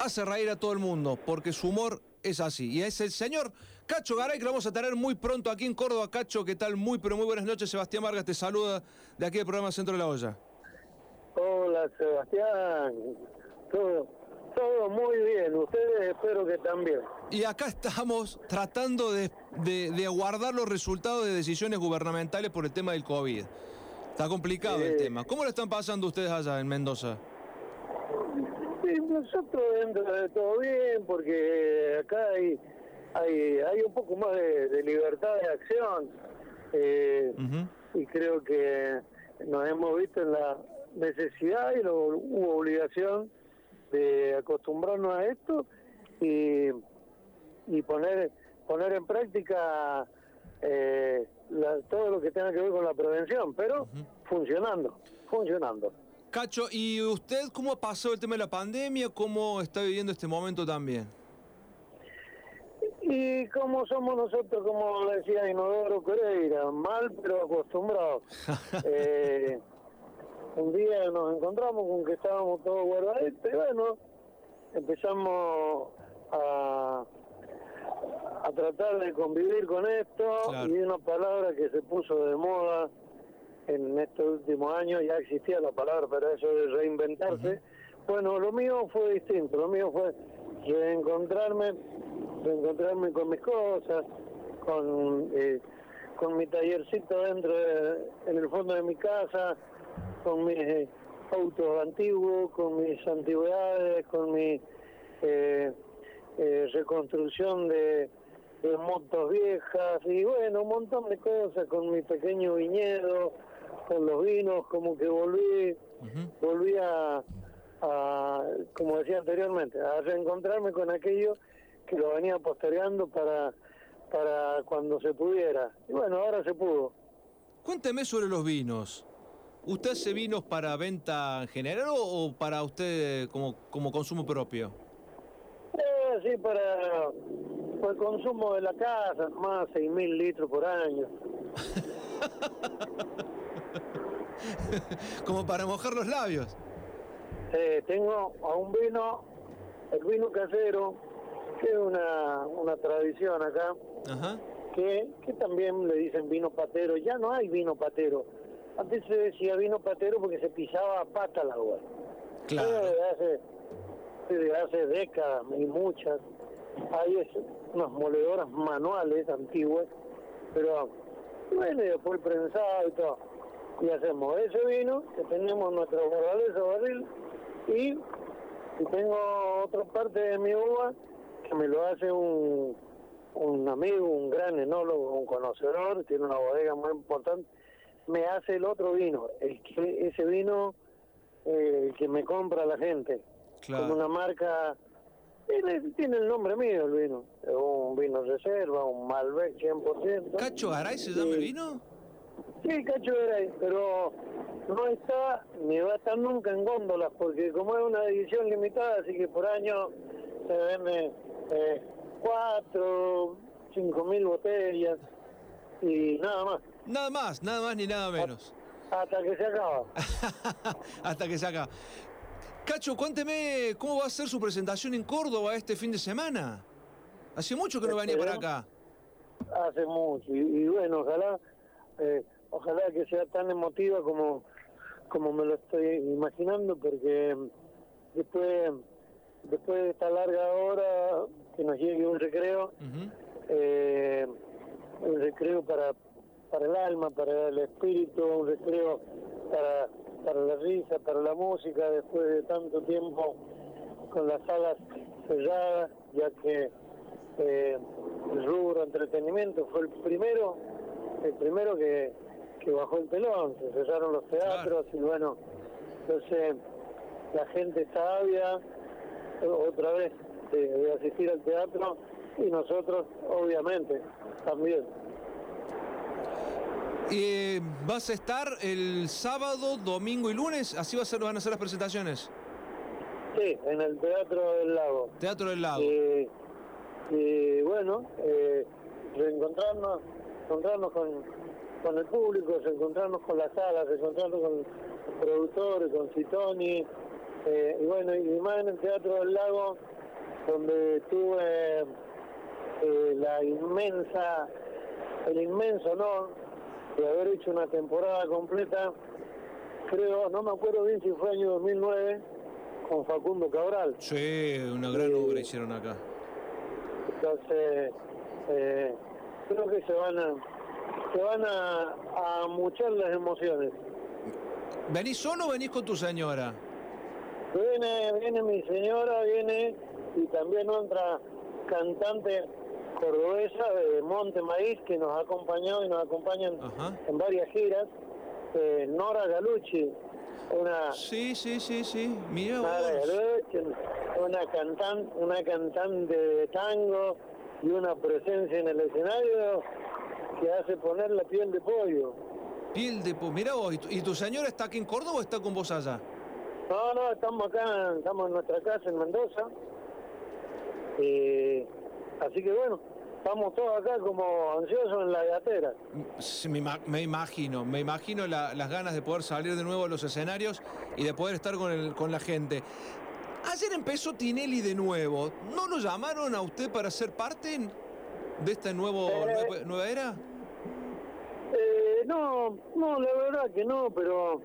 hace reír a todo el mundo, porque su humor es así. Y es el señor Cacho Garay, que lo vamos a tener muy pronto aquí en Córdoba. Cacho, ¿qué tal? Muy, pero muy buenas noches. Sebastián Vargas te saluda de aquí del programa Centro de la Olla. Hola, Sebastián. Todo, todo muy bien. Ustedes espero que también. Y acá estamos tratando de, de, aguardar los resultados de decisiones gubernamentales por el tema del COVID. Está complicado el tema. ¿Cómo lo están pasando ustedes allá en Mendoza? Nosotros dentro de todo bien, porque acá hay, hay, hay un poco más de, libertad de acción. Eh, y creo que nos hemos visto en la necesidad y lo, hubo obligación de acostumbrarnos a esto y, y poner poner en práctica eh, todo lo que tenga que ver con la prevención, pero funcionando, funcionando. Cacho, ¿y usted cómo pasó el tema de la pandemia? ¿Cómo está viviendo este momento también? Y como somos nosotros, como decía Inodoro Pereira, mal pero acostumbrados. eh, un día nos encontramos con que estábamos todos guardaditos y bueno, empezamos a, a tratar de convivir con esto y una palabra que se puso de moda en estos últimos años, ya existía la palabra, pero eso de reinventarse, bueno, lo mío fue distinto, lo mío fue reencontrarme, reencontrarme con mis cosas, con, eh, con mi tallercito dentro, en el fondo de mi casa, con mis eh, autos antiguos, con mis antigüedades, con mi eh, reconstrucción de, de motos viejas y bueno, un montón de cosas, con mi pequeño viñedo, con los vinos, como que volví, volví a, como decía anteriormente, a reencontrarme con aquello que lo venía postergando para, para cuando se pudiera. Y bueno, ahora se pudo. Cuénteme sobre los vinos. ¿Usted hace vinos para venta en general o para usted como, como consumo propio? Eh, sí, para, para el consumo de la casa, más 6.000 litros por año. como para mojar los labios. Eh, tengo a un vino, el vino casero, que es una, una tradición acá, Que, que también le dicen vino patero. Ya no hay vino patero. Antes se decía vino patero porque se pisaba a pata el agua. Claro. Desde hace, desde hace décadas y muchas. Hay unas moledoras manuales antiguas, pero bueno, después prensado y todo y hacemos ese vino, que tenemos nuestra fortaleza barril, y, y, tengo otra parte de mi uva que me lo hace un, un amigo, un gran enólogo, un conocedor, tiene una bodega muy importante, me hace el otro vino, el que, ese vino eh, que me compra la gente, con una marca tiene, tiene, el nombre mío el vino. Un vino reserva, un Malbec 100%. ¿Cacho Garay se llama el vino? Sí, Cacho Garay, pero no está ni va a estar nunca en góndolas, porque como es una edición limitada, así que por año se vende eh, cuatro, cinco mil botellas y nada más. Nada más, nada más ni nada menos. Hasta que se acaba. Hasta que se acaba. Cacho, cuénteme cómo va a ser su presentación en Córdoba este fin de semana. Hace mucho que no venía para acá. Hace mucho, y, bueno, ojalá eh, ojalá que sea tan emotiva como, como me lo estoy imaginando, porque después, después de esta larga hora que nos llegue un recreo, eh, un recreo para, para el alma, para el espíritu, un recreo para, para la risa, para la música, después de tanto tiempo con las salas cerradas, ya que eh, el rubro entretenimiento fue el primero, el primero que, que bajó el telón, se cerraron los teatros y bueno, entonces la gente está ávida otra vez de, asistir al teatro y nosotros obviamente también. ¿Y ¿Vas a estar el sábado, domingo y lunes? ¿Así va a ser, van a ser las presentaciones? Sí, en el Teatro del Lago. Teatro del Lago. y bueno, eh, reencontrarnos, encontrarnos con, con el público, encontrarnos con las salas, encontrarnos con los productores, con Citoni, Eh, y bueno, y más en el Teatro del Lago, donde tuve eh, la inmensa, el inmenso honor de haber hecho una temporada completa, creo, no me acuerdo bien si fue año 2009, con Facundo Cabral. Sí, una gran obra hicieron acá. Entonces, eh, creo que se van a, se van a, a muchar las emociones. ¿Venís solo o venís con tu señora? Viene, viene mi señora, viene y también otra cantante cordobesa de Monte Maíz que nos ha acompañado y nos acompañan Ajá. en varias giras. eh, Nora Galucci, una Sí, sí, sí, sí. Mira una cantante, una cantante de tango y una presencia en el escenario que hace poner la piel de pollo. Piel de po- Mira vos, ¿y tu, y tu señora está aquí en Córdoba o está con vos allá? No, no, estamos acá, estamos en nuestra casa en Mendoza. Eh, así que bueno, estamos todos acá como ansiosos en la gatera. Sí, Me, me imagino, me imagino la- las ganas de poder salir de nuevo a los escenarios y de poder estar con, el, con la gente. Ayer empezó Tinelli de nuevo. ¿No lo llamaron a usted para ser parte de esta nuevo, Eh. nueva, nueva era? No, no, la verdad que no, pero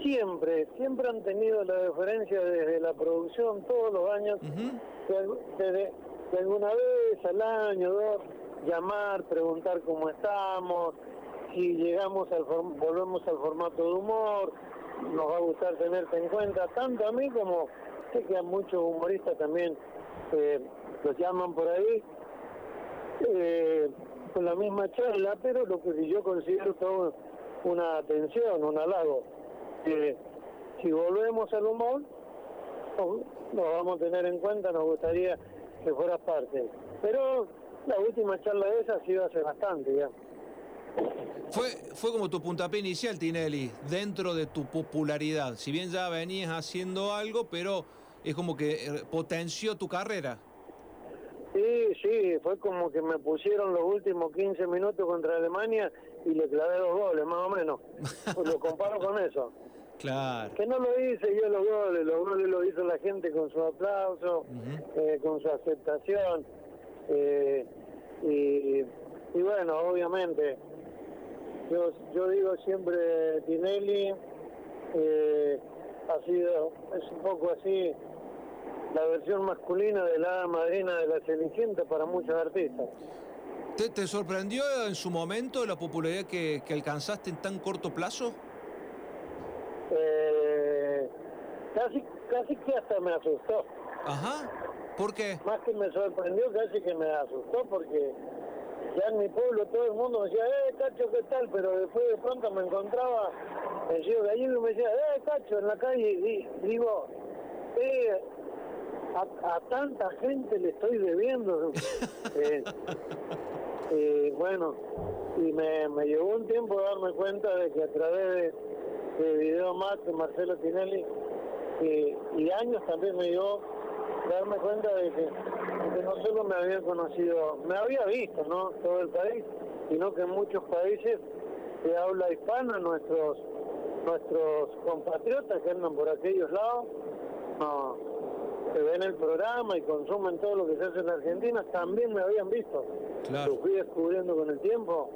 siempre, siempre han tenido la deferencia desde la producción todos los años, Ujú. de, algu- de- de alguna vez al año, dos, llamar, preguntar cómo estamos, si llegamos al form- volvemos al formato de humor, nos va a gustar tenerte en cuenta, tanto a mí como sé que a muchos humoristas también eh, los llaman por ahí, eh, con la misma charla, pero lo que yo considero todo una atención, un halago. Eh, si volvemos al humor, nos, vamos a tener en cuenta, nos gustaría que fueras parte. Pero la última charla de esa ha sido hace bastante ya. Fue, fue como tu puntapié inicial, Tinelli, dentro de tu popularidad. Si bien ya venías haciendo algo, pero es como que eh, potenció tu carrera. Sí, sí, fue como que me pusieron los últimos 15 minutos contra Alemania y le clavé dos goles, más o menos. Pues lo comparo con eso. Claro. Que no lo hice yo los goles, los goles lo hizo la gente con su aplauso, eh, con su aceptación. eh, y, y bueno, obviamente, yo, yo digo siempre, Tinelli eh, ha sido, es un poco así, la versión masculina de la madrina de la Cenicienta para muchos artistas. ¿Te, te sorprendió en su momento la popularidad que, que alcanzaste en tan corto plazo? Eh, casi, casi que hasta me asustó. Ajá. ¿Por qué? más que me sorprendió, casi que me asustó porque ya en mi pueblo todo el mundo me decía, eh, Cacho, ¿qué tal? Pero después de pronto me encontraba el Gio Gallego y me decía, eh, Cacho, en la calle, y digo, eh, a, a tanta gente le estoy debiendo. Eh, eh, bueno, y me, me llevó un tiempo darme cuenta de que a través de, de Video Más de Marcelo Tinelli eh, y años también me llevó darme cuenta de que, de que no solo me había conocido, me había visto, ¿no? Todo el país, sino que en muchos países de habla hispana, nuestros nuestros compatriotas que andan por aquellos lados, no, que ven el programa y consumen todo lo que se hace en Argentina, también me habían visto. Claro. Lo fui descubriendo con el tiempo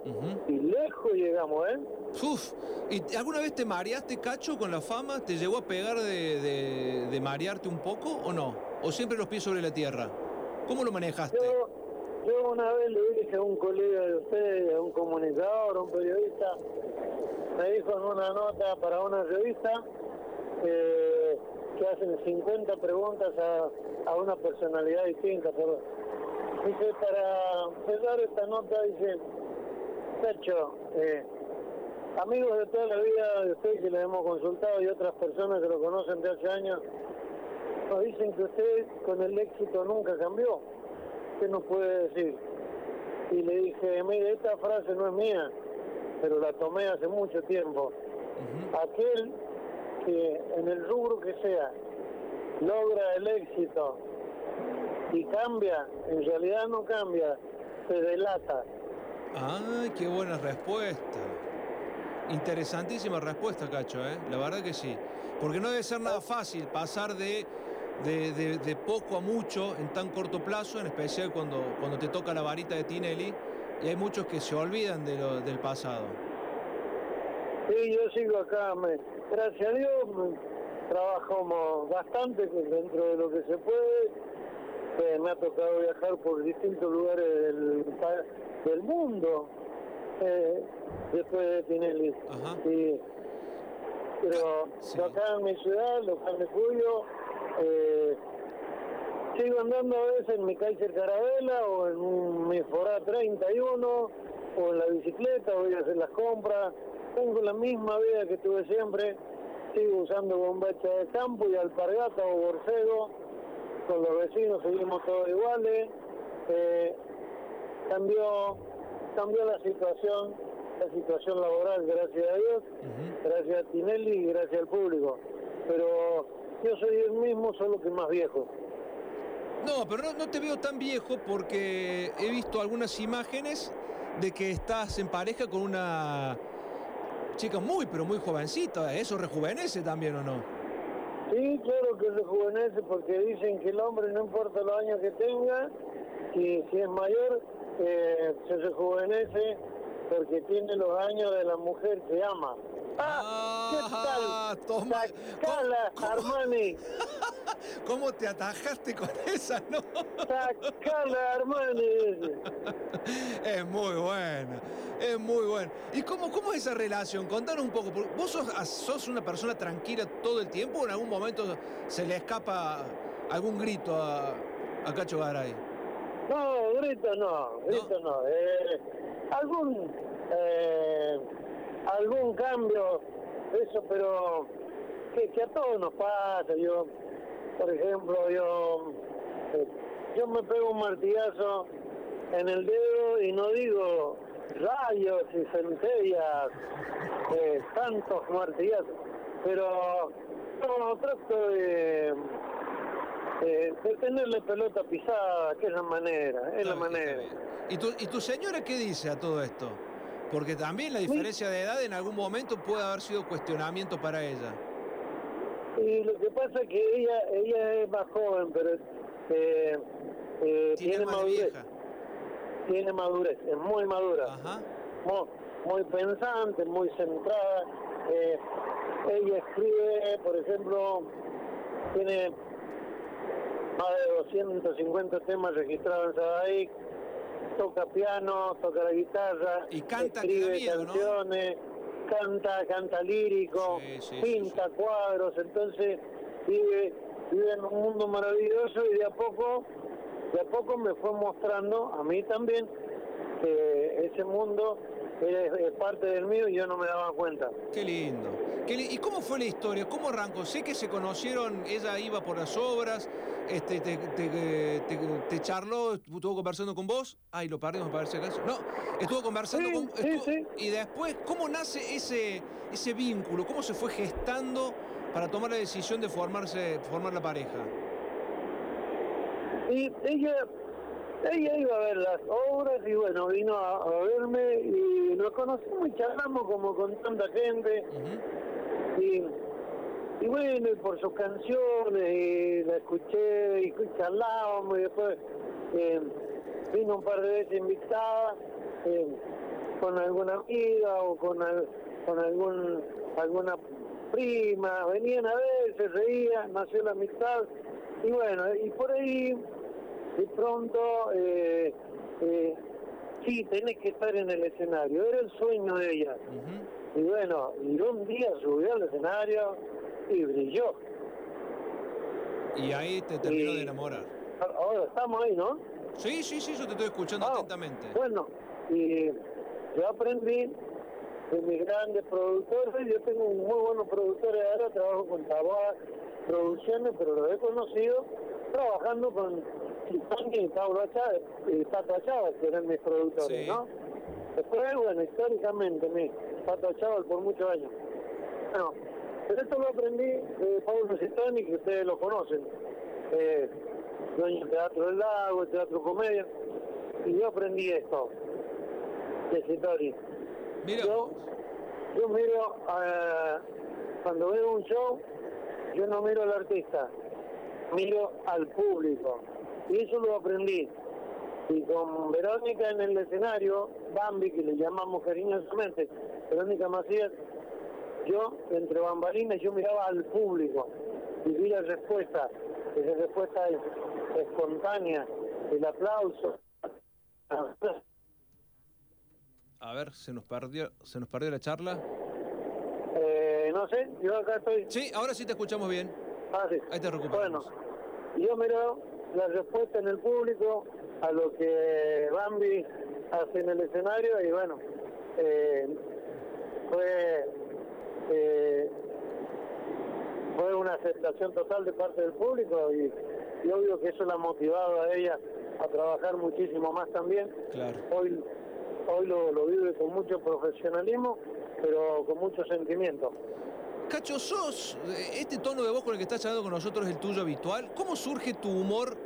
y lejos llegamos, ¿eh? Uf. ¿Y alguna vez te mareaste, Cacho, con la fama? ¿Te llegó a pegar de, de- de marearte un poco o no? ¿O siempre los pies sobre la tierra? ¿Cómo lo manejaste? Yo, yo una vez le dije a un colega de ustedes, a un comunicador, a un periodista, me dijo en una nota para una revista eh, que hacen 50 preguntas a, a una personalidad distinta. Por, dice, para cerrar esta nota, dice, Pecho, eh, amigos de toda la vida de usted que le hemos consultado y otras personas que lo conocen de hace años, nos dicen que usted con el éxito nunca cambió. ¿Qué nos puede decir? Y le dije, mire, esta frase no es mía, pero la tomé hace mucho tiempo. Ujú. Aquel que en el rubro que sea logra el éxito y cambia, en realidad no cambia, se delata. Ay, qué buena respuesta. Interesantísima respuesta, Cacho, ¿eh? la verdad que sí. Porque no debe ser nada fácil pasar de, de, poco a mucho en tan corto plazo, en especial cuando, cuando te toca la varita de Tinelli, y hay muchos que se olvidan de lo, del pasado. Sí, yo sigo acá, gracias a Dios, trabajamos bastante dentro de lo que se puede. Eh, me ha tocado viajar por distintos lugares del, del mundo eh, después de Tinelli. Pero acá en mi ciudad, local de Julio, eh, sigo andando a veces en mi Kaiser Carabela o en mi Forá 31 o en la bicicleta, voy a hacer las compras. Tengo la misma vida que tuve siempre, sigo usando bombacha de campo y alpargata o borcego. Con los vecinos seguimos todos iguales. Eh, cambió cambió la situación, la situación laboral, gracias a Dios, gracias a Tinelli y gracias al público. Pero yo soy el mismo, solo que más viejo. No, pero no, te veo tan viejo porque he visto algunas imágenes de que estás en pareja con una chica muy, pero muy jovencita. ¿Eso rejuvenece también o no? Sí, claro que rejuvenece porque dicen que el hombre no importa los años que tenga, y si es mayor, eh, se rejuvenece porque tiene los años de la mujer que ama. ¡Ah! ¿Qué ah, tal? Toma. Sacala, Armani. ¿Cómo te atajaste con esa, no? Sacala, Armani. Es muy buena, es muy buena. ¿Y cómo, cómo es esa relación? Contanos un poco. ¿Vos sos, una persona tranquila todo el tiempo o en algún momento se le escapa algún grito a, a Cacho Garay? No, grito no, grito no. Eh, algún, eh, algún cambio, eso, pero que, a todos nos pasa. Yo, por ejemplo, yo, eh, yo me pego un martillazo en el dedo y no digo rayos y centellas, tantos martillazos, pero no, trato de eh, de tenerle pelota pisada, que es la manera, es la manera. ¿Y tu, ¿Y tu señora qué dice a todo esto? Porque también la diferencia de edad en algún momento puede haber sido cuestionamiento para ella. Y lo que pasa es que ella ella es más joven, pero eh, eh, tiene, madurez. Tiene madurez, es muy madura. Muy, muy, pensante, muy centrada. ella escribe, por ejemplo, tiene más de 250 temas registrados en Sadaic, toca piano, toca la guitarra, y canta escribe canciones, canta, canta lírico, pinta cuadros, entonces vive, vive en un mundo maravilloso y de a poco, de a poco me fue mostrando, a mí también, que ese mundo es, parte del mío y yo no me daba cuenta. Qué lindo. ¿Y cómo fue la historia? ¿Cómo arrancó? Sé que se conocieron, ella iba por las obras, este, te, te, charló, estuvo conversando con vos. Ay, lo perdimos, me parece acaso. No, estuvo conversando con. Sí, sí. Y después, ¿cómo nace ese, ese vínculo? ¿Cómo se fue gestando para tomar la decisión de formarse, formar la pareja? Y ella ella iba a ver las obras y bueno, vino a, verme y nos conocimos y charlamos como con tanta gente. y, y, bueno, y por sus canciones, y la escuché y charlábamos y después eh, vino un par de veces invitada eh, con alguna amiga o con, con algún alguna prima, venían a ver, se reían, nació la amistad y bueno, y por ahí de pronto, eh, eh, sí, tenés que estar en el escenario, era el sueño de ella. Y bueno, y un día subió al escenario y brilló. Y ahí te terminó de enamorar. Ahora estamos ahí, ¿no? Sí, sí, sí, yo te estoy escuchando ah, atentamente. Bueno, y yo aprendí de mis grandes productores, yo tengo un muy buenos productores ahora, trabajo con Taboa Producciones, pero lo he conocido trabajando con Chávez, y Pato Chávez, que eran mis productores, ¿no? Después, bueno, históricamente, mi Pato Chávez por muchos años. Bueno, pero esto lo aprendí de Pablo Citoni, que ustedes lo conocen, eh, dueño del Teatro del Lago, Teatro Comedia, y yo aprendí esto de Citoni. Mira yo, Yo miro, a, cuando veo un show, yo no miro al artista, miro al público. Y eso lo aprendí. Y con Verónica en el escenario, Bambi, que le llamamos cariñosamente, Verónica Macías, yo, entre bambalinas, yo miraba al público y vi la respuesta. Esa respuesta es espontánea, el aplauso. A ver, se nos perdió, se nos perdió la charla. Eh, no sé, yo acá estoy. Sí, ahora sí te escuchamos bien. Ah, sí. Ahí te recuperamos. Bueno, yo miro la respuesta en el público a lo que Bambi hace en el escenario y bueno, eh, fue eh, fue una aceptación total de parte del público y, y obvio que eso la ha motivado a ella a trabajar muchísimo más también. Claro. Hoy, hoy lo, lo vive con mucho profesionalismo, pero con mucho sentimiento. Cacho, sos, eh, este tono de voz con el que estás hablando con nosotros es el tuyo habitual. ¿Cómo surge tu humor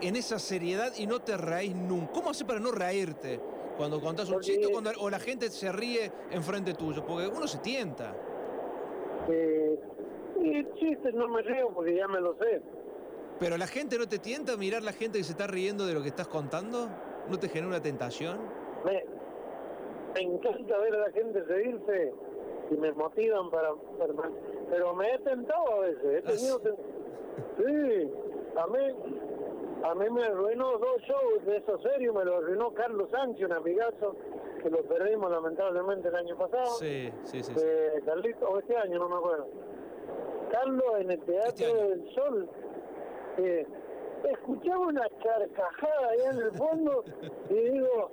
en esa seriedad y no te reís nunca? ¿Cómo haces para no reírte cuando contás un Porque- chiste o, cuando, o la gente se ríe enfrente tuyo? Porque uno se tienta. Eh, chistes no me río porque ya me lo sé. Pero la gente no te tienta mirar la gente que se está riendo de lo que estás contando. ¿No te genera una tentación? Me, me encanta ver a la gente reírse y me motivan para, para- pero me he tentado a veces he Ah, tenido sí. ten- sí a mí a mí me arruinó dos shows de esos serios me lo arruinó Carlos Sánchez un amigazo que lo perdimos lamentablemente el año pasado Sí, sí, sí. sí. eh, Carlito o este año no me acuerdo Carlos en el Teatro Este del Sol eh, escuchaba una carcajada allá en el fondo y digo,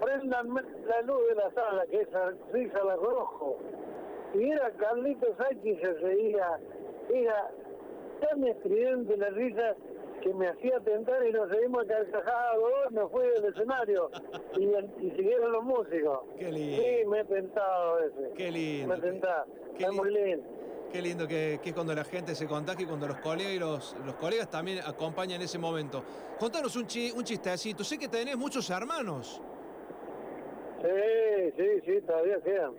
prendan la luz de la sala, que es risa la rojo. Y era Carlito Sánchez se reía, era tan estridente la risa que me hacía tentar y nos seguimos carcajados, me fui del escenario y, y siguieron los músicos. Qué lindo. Sí, me he tentado a veces. Qué lindo. Me he tentado. Qué Está muy lindo. Qué lindo que, que es cuando la gente se contagia y cuando los colegas y los, los colegas también acompañan ese momento. Contanos un, chi- un chistecito. Sé que tenés muchos hermanos. Sí, sí, sí, todavía quedan.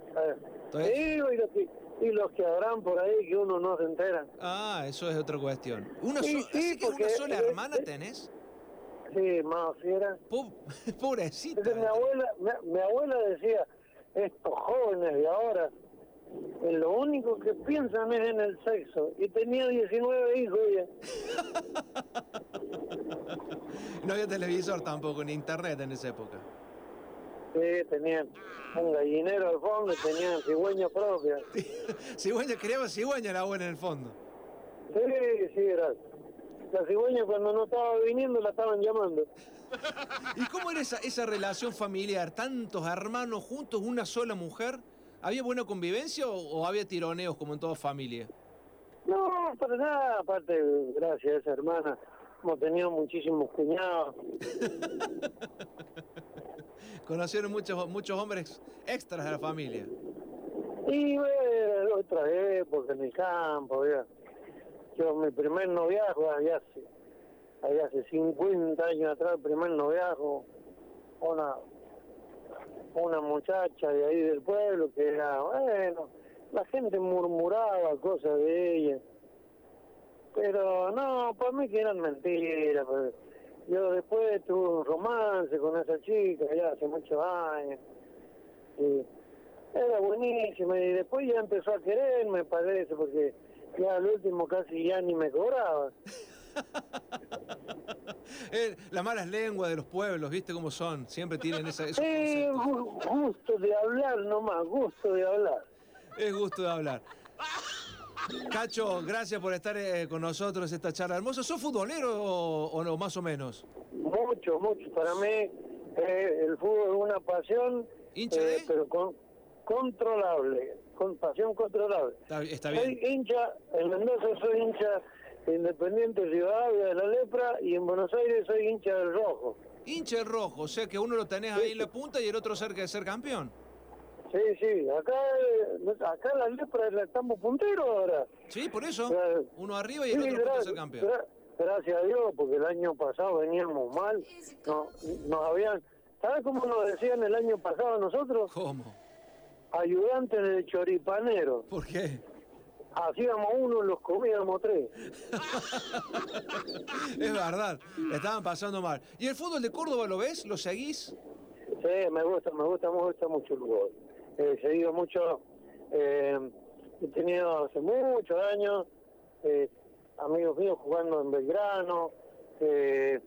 Y los, que, y los que habrán por ahí que uno no se entera. Ah, eso es otra cuestión. ¿Una, Sí, so- sí, así que una porque- sola hermana tenés? Sí, más fiera. Po- Pobrecita. Entonces, mi abuela, mi, mi abuela decía, estos jóvenes de ahora, eh, lo único que piensan es en el sexo. Y tenía 19 hijos ella. No había televisor tampoco, ni internet en esa época. Sí, tenían un gallinero al fondo y tenían cigüeña propia. Cigüeña, criaba cigüeña la abuela en el fondo. Sí, sí, era. La cigüeña cuando no estaba viniendo la estaban llamando. ¿Y cómo era esa, esa relación familiar? ¿Tantos hermanos juntos, una sola mujer? ¿Había buena convivencia o, o había tironeos como en toda familia? No, para nada, aparte, gracias a esa hermana, hemos tenido muchísimos cuñados. Conocieron muchos, muchos hombres extras de la familia. Y bueno, otra época en el campo, ya. Yo, mi primer noviazgo, allá hace, hace 50 años atrás, el primer noviazgo, una, una muchacha de ahí del pueblo que era, bueno, la gente murmuraba cosas de ella. Pero no, para mí que eran mentiras. pues. Yo después tuve un romance con esa chica, ya hace muchos años. Y era buenísima y después ya empezó a querer, me parece, porque ya al último casi ya ni me cobraba. Eh, las malas lenguas de los pueblos, ¿viste cómo son? Siempre tienen esa, esos gu- gusto de hablar nomás, gusto de hablar. Es gusto de hablar. Cacho, gracias por estar eh, con nosotros esta charla hermosa. ¿Sos futbolero o, o no, más o menos? Mucho, mucho. Para mí eh, el fútbol es una pasión, ¿Hincha eh, de? pero con, controlable, con pasión controlable. Está, está Soy bien. hincha, en Mendoza soy hincha de Independiente Rivadavia de la Lepra y en Buenos Aires soy hincha del Rojo. Hincha rojo, o sea que uno lo tenés ahí en la punta y el otro cerca de ser campeón. Sí, sí, acá, acá la Lepra la estamos punteros ahora. Sí, por eso. Uno arriba y el Sí, otro a punto de gra- ser campeón. gra- gracias a Dios, porque el año pasado veníamos mal. No, nos habían, ¿Sabes cómo nos decían el año pasado a nosotros? ¿Cómo? ayudantes de choripanero. ¿Por qué? Hacíamos uno, los comíamos tres. es verdad, estaban pasando mal. ¿Y el fútbol de Córdoba lo ves? ¿Lo seguís? Sí, me gusta, me gusta, me gusta mucho el fútbol. He seguido mucho, eh, he tenido hace muchos años eh, amigos míos jugando en Belgrano, eh,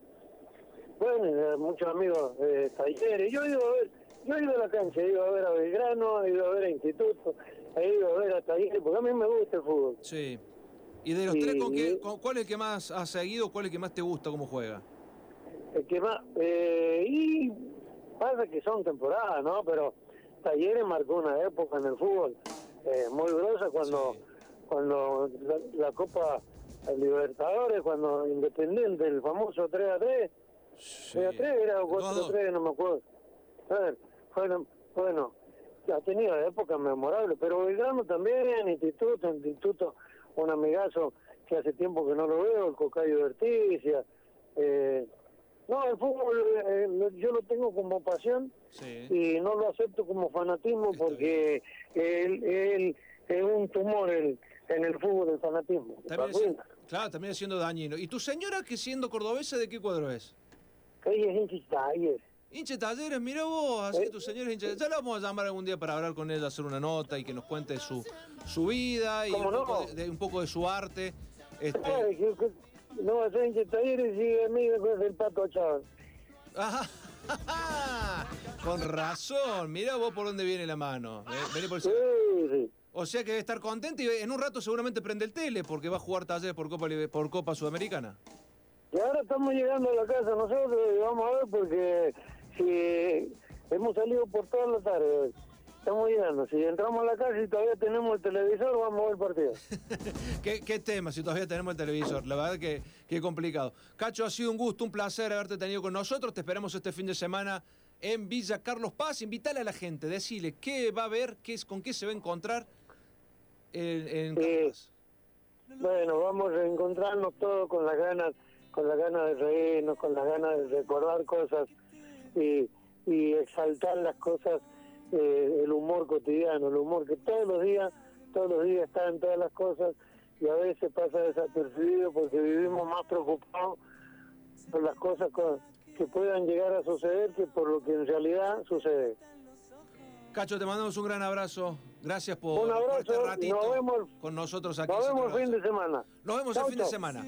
bueno, muchos amigos de talleres. Yo he ido a ver, yo he ido a la cancha, he ido a ver a Belgrano, he ido a ver a Instituto, he ido a ver a talleres, porque a mí me gusta el fútbol. Sí. ¿Y de los tres, ¿con qué, cuál es el que más has seguido? ¿Cuál es el que más te gusta cómo juega? El que más... Eh, y pasa que son temporadas, ¿no? Pero Talleres marcó una época en el fútbol eh, muy grosa cuando, cuando la, Copa Libertadores, cuando Independiente, el famoso 3 a 3, 3 a 3 era 4 a 3, no me acuerdo. A ver, bueno, bueno, ha tenido épocas memorables, pero Belgrano también, Instituto, Instituto un amigazo que hace tiempo que no lo veo, el Cocayo de Orticia. Eh, no, el fútbol eh, yo lo tengo como pasión y no lo acepto como fanatismo porque él, él, es un tumor en, en el fútbol, el fanatismo. claro, también siendo dañino. ¿Y tu señora que siendo cordobesa de qué cuadro es? Ella es hincha talleres. Hinche talleres, mira vos, así que tu señora es hincha Ya la vamos a llamar algún día para hablar con ella, hacer una nota y que nos cuente su, su vida y un, poco de, un, poco de, su arte. Este... No, soy hincha talleres y a mí me el pato Chávez. Con razón, mira vos por dónde viene la mano. ¿eh? por sí, sí. O sea que debe estar contento y en un rato seguramente prende el tele porque va a jugar talleres por Copa, por Copa Sudamericana. Y ahora estamos llegando a la casa nosotros y vamos a ver porque si hemos salido por toda la tarde. Estamos llegando. Si entramos a la casa y todavía tenemos el televisor, vamos a ver el partido. ¿Qué, tema si todavía tenemos el televisor? La verdad que, que complicado. Cacho, ha sido un gusto, un placer haberte tenido con nosotros. Te esperamos este fin de semana en Villa Carlos Paz. Invítale a la gente, decirle qué va a ver, qué es, con qué se va a encontrar en, Carlos Paz. Bueno, vamos a encontrarnos todos con las ganas, con las ganas de reírnos, con las ganas de recordar cosas y, y exaltar las cosas, eh, el humor cotidiano, el humor que todos los días, todos los días está en todas las cosas y a veces pasa desapercibido porque vivimos más preocupados por las cosas que puedan llegar a suceder que por lo que en realidad sucede. Cacho, te mandamos un gran abrazo. Gracias por, un abrazo, este ratito nos vemos, con nosotros aquí. Nos vemos el fin de semana. Nos vemos el fin de semana.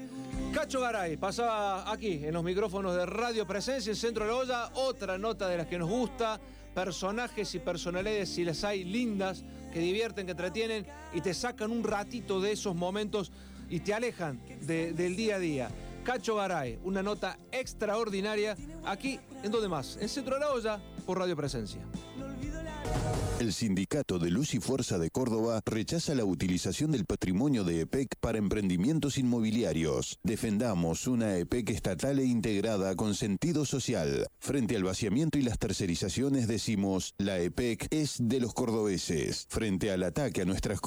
Cacho Garay pasaba aquí en los micrófonos de Radio Presencia en Centro de la Olla. Otra nota de las que nos gusta. Personajes y personalidades, si las hay, lindas, que divierten, que entretienen y te sacan un ratito de esos momentos y te alejan del día a día. Cacho Garay, una nota extraordinaria aquí en donde más, en Centro de la Olla, por Radio Presencia. El Sindicato de Luz y Fuerza de Córdoba rechaza la utilización del patrimonio de EPEC para emprendimientos inmobiliarios. Defendamos una EPEC estatal e integrada con sentido social. Frente al vaciamiento y las tercerizaciones decimos, la EPEC es de los cordobeses. Frente al ataque a nuestras